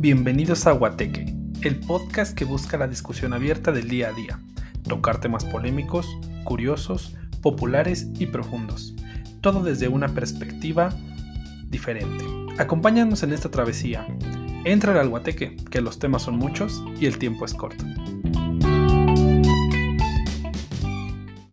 Bienvenidos a Guateque, el podcast que busca la discusión abierta del día a día, tocar temas polémicos, curiosos, populares y profundos, todo desde una perspectiva diferente. Acompáñanos en esta travesía. Entra al Guateque, que los temas son muchos y el tiempo es corto.